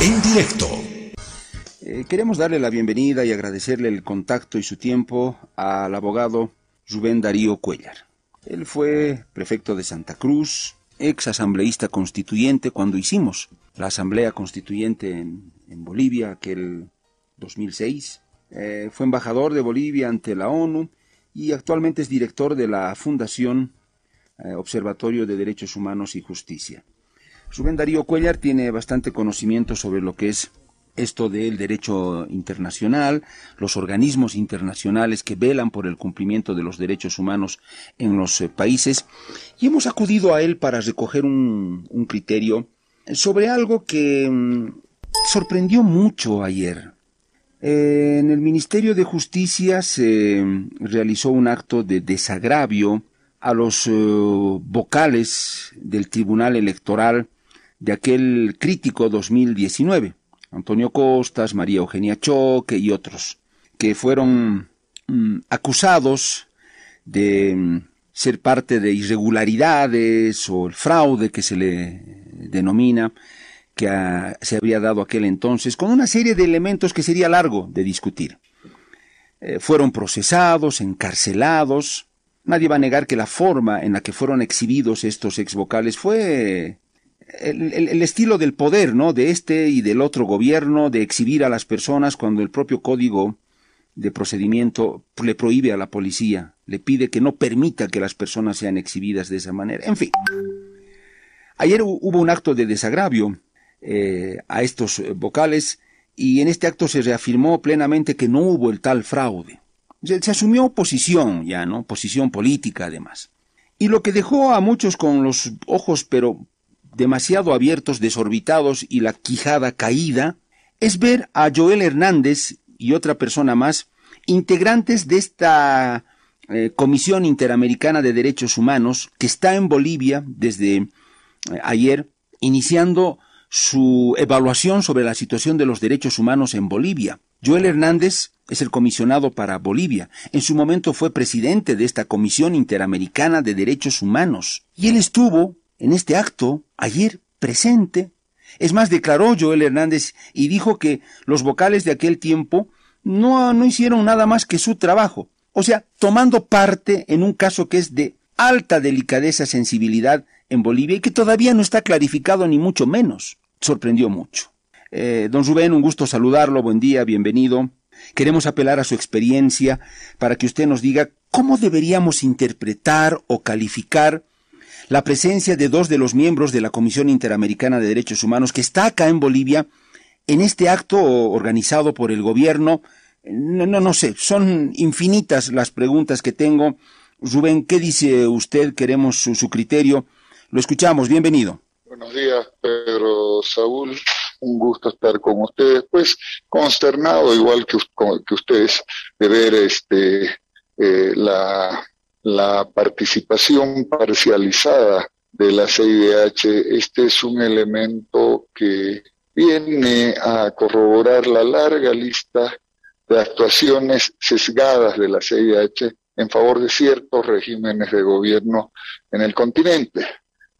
en directo. Eh, queremos darle la bienvenida y agradecerle el contacto y su tiempo al abogado Rubén Darío Cuellar. Él fue prefecto de Santa Cruz, ex asambleísta constituyente cuando hicimos la asamblea constituyente en, Bolivia, aquel 2006. Eh, fue embajador de Bolivia ante la ONU y actualmente es director de la Fundación eh, Observatorio de Derechos Humanos y Justicia. Rubén Darío Cuellar tiene bastante conocimiento sobre lo que es esto del derecho internacional, los organismos internacionales que velan por el cumplimiento de los derechos humanos en los eh, países, y hemos acudido a él para recoger un, criterio sobre algo que mm, sorprendió mucho ayer. Eh, en el Ministerio de Justicia se mm, realizó un acto de desagravio a los eh, vocales del Tribunal Electoral de aquel crítico 2019, Antonio Costas, María Eugenia Choque y otros, que fueron mm, acusados de mm, ser parte de irregularidades o el fraude que se le denomina, que se habría dado aquel entonces, con una serie de elementos que sería largo de discutir. Eh, fueron procesados, encarcelados. Nadie va a negar que la forma en la que fueron exhibidos estos ex vocales fue el, estilo del poder, ¿no? De este y del otro gobierno, de exhibir a las personas cuando el propio código de procedimiento le prohíbe a la policía, le pide que no permita que las personas sean exhibidas de esa manera. En fin. Ayer hubo un acto de desagravio eh, a estos eh, vocales y en este acto se reafirmó plenamente que no hubo el tal fraude. Se, se asumió posición ya, ¿no? Posición política además. Y lo que dejó a muchos con los ojos pero demasiado abiertos, desorbitados y la quijada caída, es ver a Joel Hernández y otra persona más, integrantes de esta eh, Comisión Interamericana de Derechos Humanos, que está en Bolivia desde eh, ayer, iniciando su evaluación sobre la situación de los derechos humanos en Bolivia. Joel Hernández es el comisionado para Bolivia. En su momento fue presidente de esta Comisión Interamericana de Derechos Humanos. Y él estuvo en este acto, ayer, presente. Es más, declaró Joel Hernández y dijo que los vocales de aquel tiempo no, no hicieron nada más que su trabajo. O sea, tomando parte en un caso que es de alta delicadeza, sensibilidad en Bolivia y que todavía no está clarificado ni mucho menos. Sorprendió mucho. Eh, don Rubén, un gusto saludarlo, buen día, bienvenido. Queremos apelar a su experiencia para que usted nos diga cómo deberíamos interpretar o calificar la presencia de dos de los miembros de la Comisión Interamericana de Derechos Humanos que está acá en Bolivia en este acto organizado por el gobierno. No, no, no sé, son infinitas las preguntas que tengo. Rubén, ¿qué dice usted? Queremos su, criterio. Lo escuchamos, bienvenido. Buenos días, Pedro Saúl. Un gusto estar con ustedes. Pues consternado, igual que, ustedes, de ver este, eh, la la participación parcializada de la CIDH, este es un elemento que viene a corroborar la larga lista de actuaciones sesgadas de la CIDH en favor de ciertos regímenes de gobierno en el continente.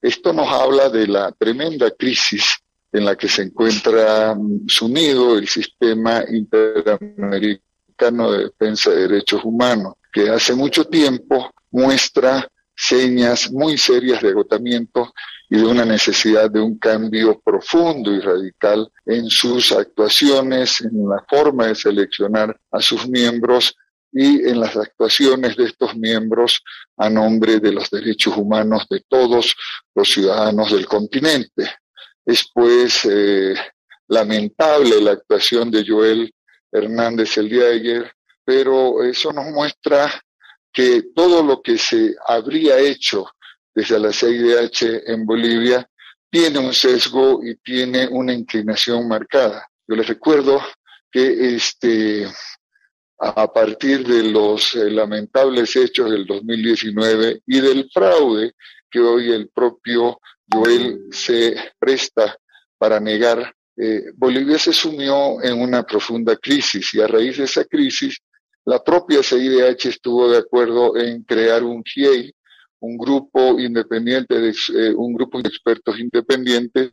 Esto nos habla de la tremenda crisis en la que se encuentra sumido el sistema interamericano de defensa de derechos humanos, que hace mucho tiempo muestra señas muy serias de agotamiento y de una necesidad de un cambio profundo y radical en sus actuaciones, en la forma de seleccionar a sus miembros y en las actuaciones de estos miembros a nombre de los derechos humanos de todos los ciudadanos del continente. Es pues eh, lamentable la actuación de Joel Hernández el día de ayer, pero eso nos muestra que todo lo que se habría hecho desde la CIDH en Bolivia tiene un sesgo y tiene una inclinación marcada. Yo les recuerdo que este, a partir de los eh, lamentables hechos del 2019 y del fraude que hoy el propio Joel se presta para negar, eh, Bolivia se sumió en una profunda crisis y a raíz de esa crisis la propia CIDH estuvo de acuerdo en crear un GIEI, un grupo independiente, de, eh, un grupo de expertos independientes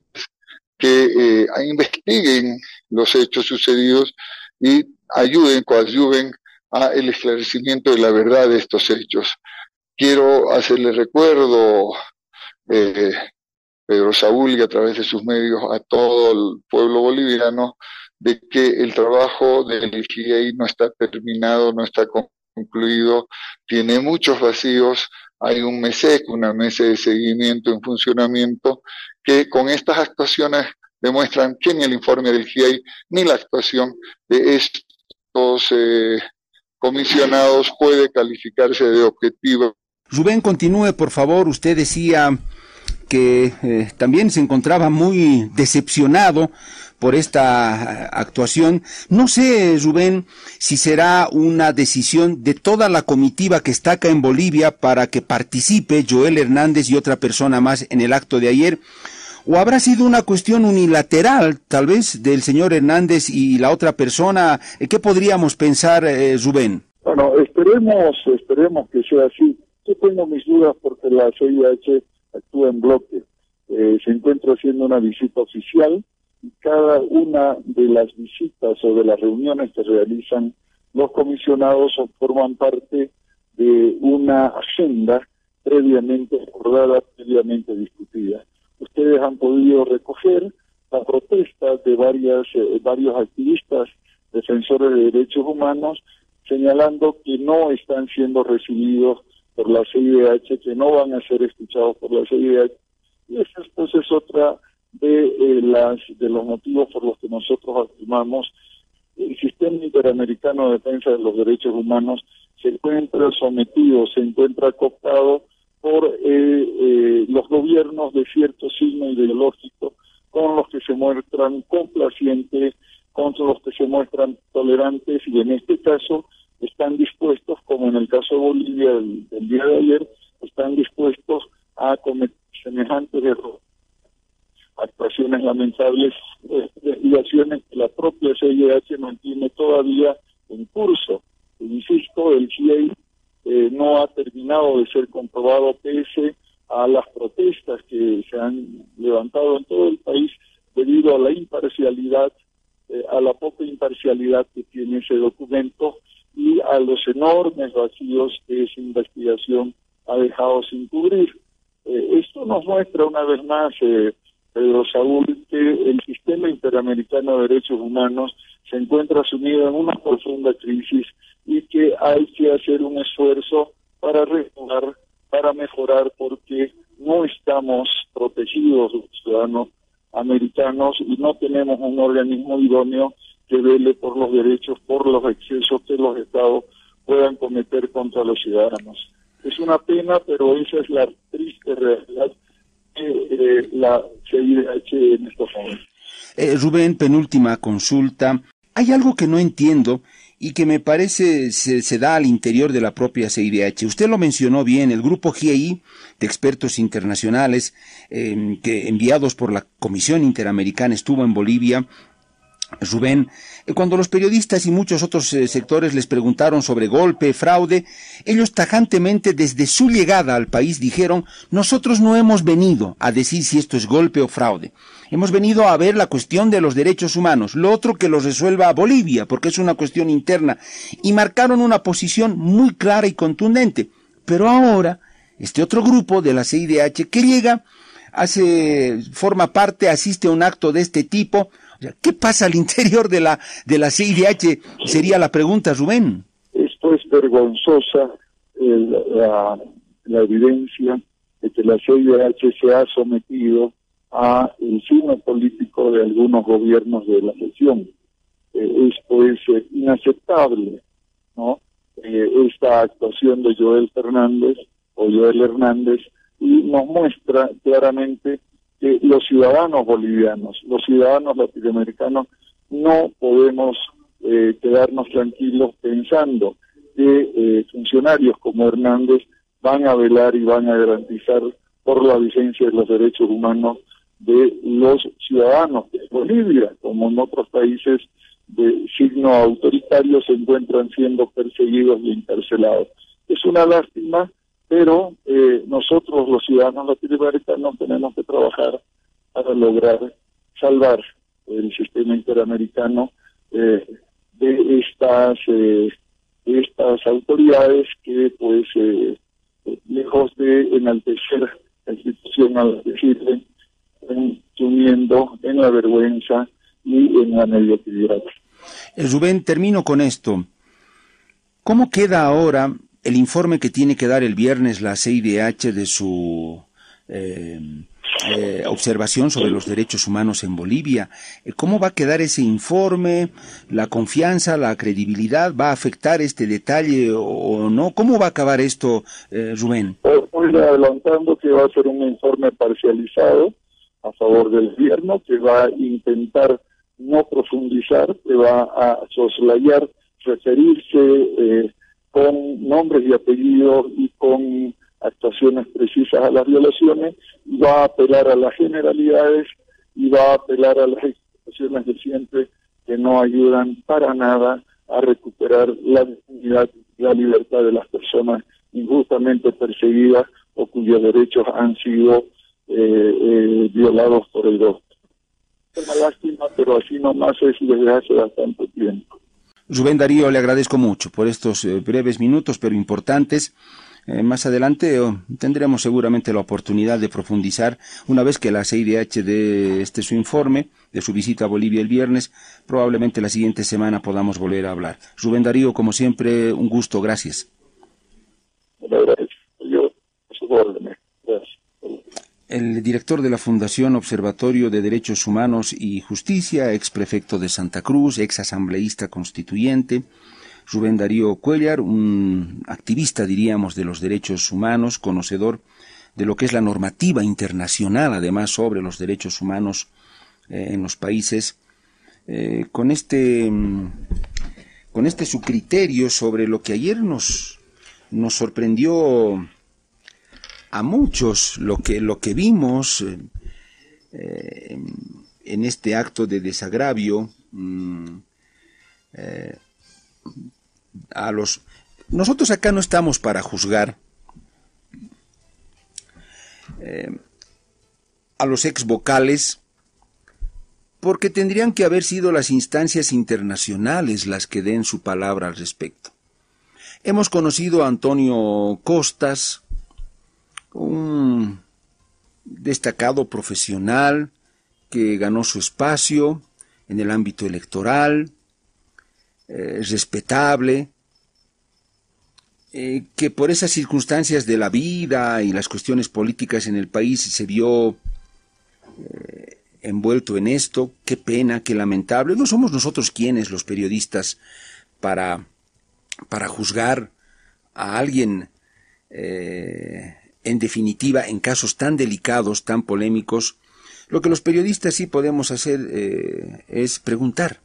que eh, investiguen los hechos sucedidos y ayuden, coadyuven a el esclarecimiento de la verdad de estos hechos. Quiero hacerle recuerdo, eh, Pedro Saúl, y a través de sus medios a todo el pueblo boliviano, de que el trabajo del GIEI no está terminado, no está concluido, tiene muchos vacíos, hay un MESEC, una mesa de seguimiento en funcionamiento, que con estas actuaciones demuestran que ni el informe del GIEI ni la actuación de estos eh, comisionados puede calificarse de objetiva. Rubén, continúe, por favor. Usted decía que eh, también se encontraba muy decepcionado por esta actuación. No sé, Rubén, si será una decisión de toda la comitiva que está acá en Bolivia para que participe Joel Hernández y otra persona más en el acto de ayer, o habrá sido una cuestión unilateral, tal vez, del señor Hernández y la otra persona. ¿Qué podríamos pensar, eh, Rubén? Bueno, esperemos, esperemos que sea así. Yo tengo mis dudas porque la CIH actúa en bloque. Eh, se encuentra haciendo una visita oficial y cada una de las visitas o de las reuniones que realizan los comisionados forman parte de una agenda previamente acordada, previamente discutida. Ustedes han podido recoger la protesta de varias, eh, varios activistas defensores de derechos humanos señalando que no están siendo recibidos por la CIDH, que no van a ser escuchados por la CIDH. Y esa pues, es otra de, eh, las, de los motivos por los que nosotros afirmamos el sistema interamericano de defensa de los derechos humanos se encuentra sometido, se encuentra cooptado por eh, eh, los gobiernos de cierto signo ideológico con los que se muestran complacientes, con los que se muestran tolerantes y en este caso están dispuestos, como en el caso de Bolivia del, día de ayer, están dispuestos a cometer semejantes errores actuaciones lamentables, eh, que la propia CIH mantiene todavía en curso. Insisto, el GIEI eh, no ha terminado de ser comprobado pese a las protestas que se han levantado en todo el país debido a la imparcialidad, eh, a la poca imparcialidad que tiene ese documento a los enormes vacíos que esa investigación ha dejado sin cubrir. esto nos muestra una vez más eh, Pedro Saúl, que el sistema interamericano de derechos humanos se encuentra sumido en una profunda crisis y que hay que hacer un esfuerzo para regular, para mejorar, porque no estamos protegidos los ciudadanos americanos y no tenemos un organismo idóneo que vele por los derechos, por los excesos que los estados puedan cometer contra los ciudadanos. Es una pena, pero esa es la triste realidad eh, la CIDH en estos momentos. Eh, Rubén, penúltima consulta. Hay algo que no entiendo y que me parece se, da al interior de la propia CIDH. Usted lo mencionó bien, el grupo GI de expertos internacionales em, que enviados por la Comisión Interamericana estuvo en Bolivia Rubén, eh, cuando los periodistas y muchos otros eh, sectores les preguntaron sobre golpe, fraude, ellos tajantemente desde su llegada al país dijeron, nosotros no hemos venido a decir si esto es golpe o fraude. Hemos venido a ver la cuestión de los derechos humanos, lo otro que los resuelva Bolivia, porque es una cuestión interna, y marcaron una posición muy clara y contundente. Pero ahora, este otro grupo de la CIDH que llega, hace, forma parte, asiste a un acto de este tipo, ¿Qué pasa al interior de la, de la CIDH? Sería la pregunta, Rubén. Esto es vergonzosa, la, evidencia de que la CIDH se ha sometido a el signo político de algunos gobiernos de la región. Eh, esto es eh, inaceptable, ¿no? Eh, esta actuación de Joel Fernández o Joel Hernández y nos muestra claramente los ciudadanos bolivianos, los ciudadanos latinoamericanos, no podemos eh, quedarnos tranquilos pensando que eh, funcionarios como Hernández van a velar y van a garantizar por la vigencia de los derechos humanos de los ciudadanos de Bolivia, como en otros países de signo autoritario se encuentran siendo perseguidos y encarcelados. Es una lástima pero eh, nosotros los ciudadanos latinoamericanos tenemos que trabajar para lograr salvar el sistema interamericano eh, de estas eh, estas autoridades que pues lejos de enaltecer la institución a la sumiendo en la vergüenza y en la mediocridad. Rubén, termino con esto. ¿Cómo queda ahora el informe que tiene que dar el viernes la CIDH de su eh, eh, observación sobre los derechos humanos en Bolivia. Eh, ¿Cómo va a quedar ese informe? ¿La confianza, la credibilidad va a afectar este detalle o no? ¿Cómo va a acabar esto, Rubén? Estoy adelantando que va a ser un informe parcializado a favor del gobierno, que va a intentar no profundizar, que va a soslayar, referirse con nombres y apellidos y con actuaciones precisas a las violaciones, va a apelar a las generalidades y va a apelar a las expresiones de siempre que no ayudan para nada a recuperar la dignidad y la libertad de las personas injustamente perseguidas o cuyos derechos han sido eh, eh, violados por el dos. Es una lástima, pero así nomás es desde hace bastante tiempo. Rubén Darío, le agradezco mucho por estos eh, breves minutos, pero importantes. Eh, más adelante oh, tendremos seguramente la oportunidad de profundizar una vez que la CIDH dé este su informe de su visita a Bolivia el viernes. Probablemente la siguiente semana podamos volver a hablar. Rubén Darío, como siempre, un gusto. Gracias. El director de la Fundación Observatorio de Derechos Humanos y Justicia, ex prefecto de Santa Cruz, ex asambleísta constituyente, Rubén Darío Cuellar, un activista, diríamos, de los derechos humanos, conocedor de lo que es la normativa internacional, además, sobre los derechos humanos eh, en los países, eh, con este con este su criterio sobre lo que ayer nos nos sorprendió a muchos lo que lo que vimos eh, en este acto de desagravio mm, a los... Nosotros acá no estamos para juzgar eh, a los ex vocales porque tendrían que haber sido las instancias internacionales las que den su palabra al respecto. Hemos conocido a Antonio Costas, un destacado profesional que ganó su espacio en el ámbito electoral, eh, respetable, eh, que por esas circunstancias de la vida y las cuestiones políticas en el país se vio eh, envuelto en esto. Qué pena, qué lamentable. No somos nosotros quienes, los periodistas, para, para juzgar a alguien, en definitiva, en casos tan delicados, tan polémicos. Lo que los periodistas sí podemos hacer es preguntar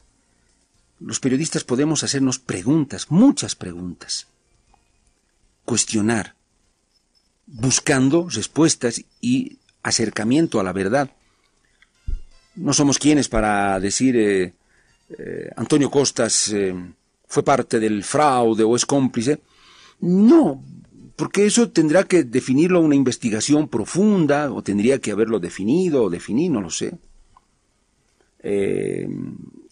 los periodistas podemos hacernos preguntas, muchas preguntas, cuestionar, buscando respuestas y acercamiento a la verdad. No somos quienes para decir eh, eh, Antonio Costas eh, fue parte del fraude o es cómplice. No, porque eso tendrá que definirlo una investigación profunda o tendría que haberlo definido o definir, no lo sé. Eh,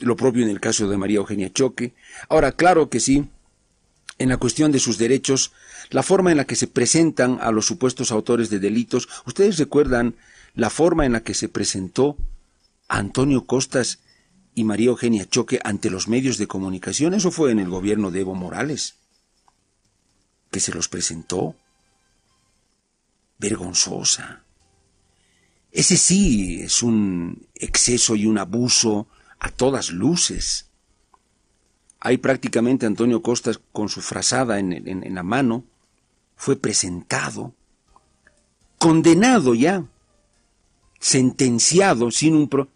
lo propio en el caso de María Eugenia Choque. Ahora, claro que sí, en la cuestión de sus derechos, la forma en la que se presentan a los supuestos autores de delitos, ¿ustedes recuerdan la forma en la que se presentó Antonio Costas y María Eugenia Choque ante los medios de comunicación? Eso fue en el gobierno de Evo Morales, que se los presentó. Vergonzosa. Ese sí es un exceso y un abuso a todas luces. Hay prácticamente Antonio Costas con su frazada en, la mano, fue presentado, condenado ya, sentenciado sin un pro...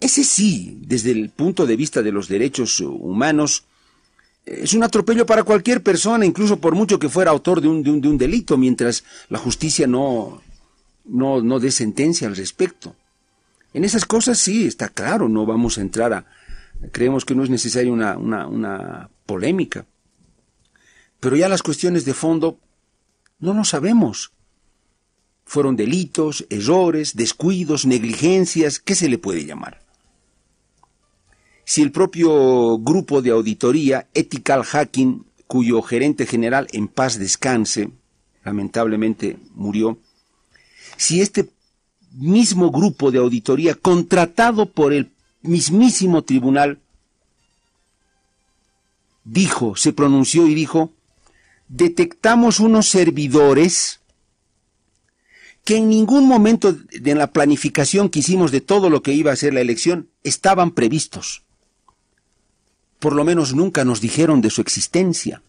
Ese sí, desde el punto de vista de los derechos humanos, es un atropello para cualquier persona, incluso por mucho que fuera autor de un, de un delito, mientras la justicia no, no, dé sentencia al respecto. En esas cosas sí, está claro, no vamos a entrar a... Creemos que no es necesaria una, una polémica. Pero ya las cuestiones de fondo no lo sabemos. Fueron delitos, errores, descuidos, negligencias, ¿qué se le puede llamar? Si el propio grupo de auditoría Ethical Hacking, cuyo gerente general en paz descanse, lamentablemente murió, si este mismo grupo de auditoría contratado por el mismísimo tribunal dijo, se pronunció y dijo, detectamos unos servidores que en ningún momento de la planificación que hicimos de todo lo que iba a ser la elección estaban previstos. Por lo menos nunca nos dijeron de su existencia.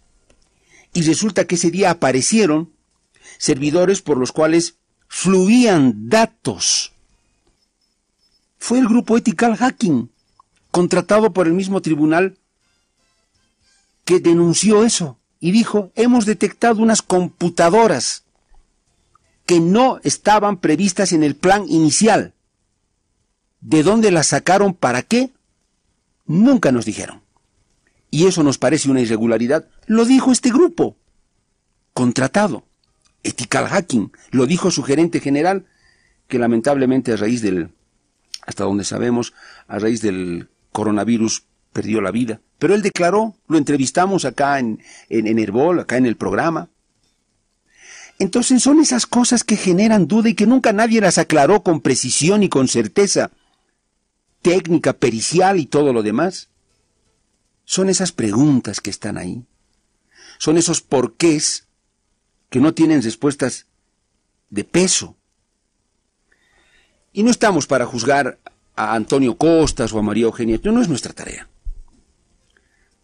Y resulta que ese día aparecieron servidores por los cuales fluían datos. Fue el grupo Ethical Hacking, contratado por el mismo tribunal, que denunció eso y dijo, hemos detectado unas computadoras que no estaban previstas en el plan inicial. ¿De dónde las sacaron? ¿Para qué? Nunca nos dijeron. Y eso nos parece una irregularidad. Lo dijo este grupo, contratado. Ethical Hacking, lo dijo su gerente general, que lamentablemente a raíz del, hasta donde sabemos, a raíz del coronavirus perdió la vida. Pero él declaró, lo entrevistamos acá en, en, en acá en el programa. Entonces son esas cosas que generan duda y que nunca nadie las aclaró con precisión y con certeza técnica, pericial y todo lo demás. Son esas preguntas que están ahí. Son esos porqués que no tienen respuestas de peso. Y no estamos para juzgar a Antonio Costas o a María Eugenia, no, no es nuestra tarea.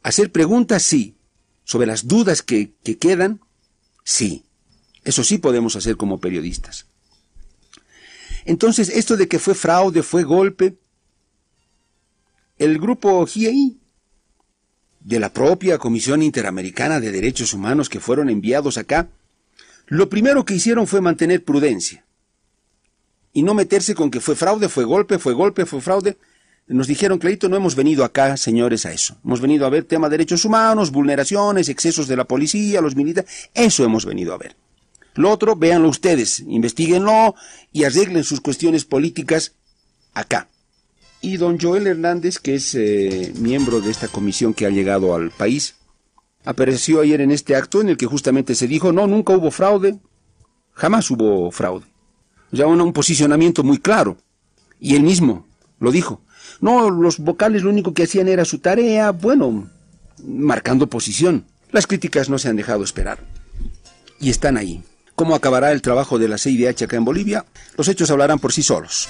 Hacer preguntas, sí. Sobre las dudas que, que quedan, sí. Eso sí podemos hacer como periodistas. Entonces, esto de que fue fraude, fue golpe, el grupo GIEI de la propia Comisión Interamericana de Derechos Humanos que fueron enviados acá, lo primero que hicieron fue mantener prudencia y no meterse con que fue fraude, fue golpe, fue golpe, fue fraude. Nos dijeron, Clarito, no hemos venido acá, señores, a eso. Hemos venido a ver tema de derechos humanos, vulneraciones, excesos de la policía, los militares. Eso hemos venido a ver. Lo otro, véanlo ustedes, investiguenlo y arreglen sus cuestiones políticas acá. Y don Joel Hernández, que es eh, miembro de esta comisión que ha llegado al país, apareció ayer en este acto en el que justamente se dijo, no, nunca hubo fraude, jamás hubo fraude. Ya un, un posicionamiento muy claro. Y él mismo lo dijo. No, los vocales lo único que hacían era su tarea, bueno, marcando posición. Las críticas no se han dejado esperar. Y están ahí. ¿Cómo acabará el trabajo de la CIDH acá en Bolivia? Los hechos hablarán por sí solos.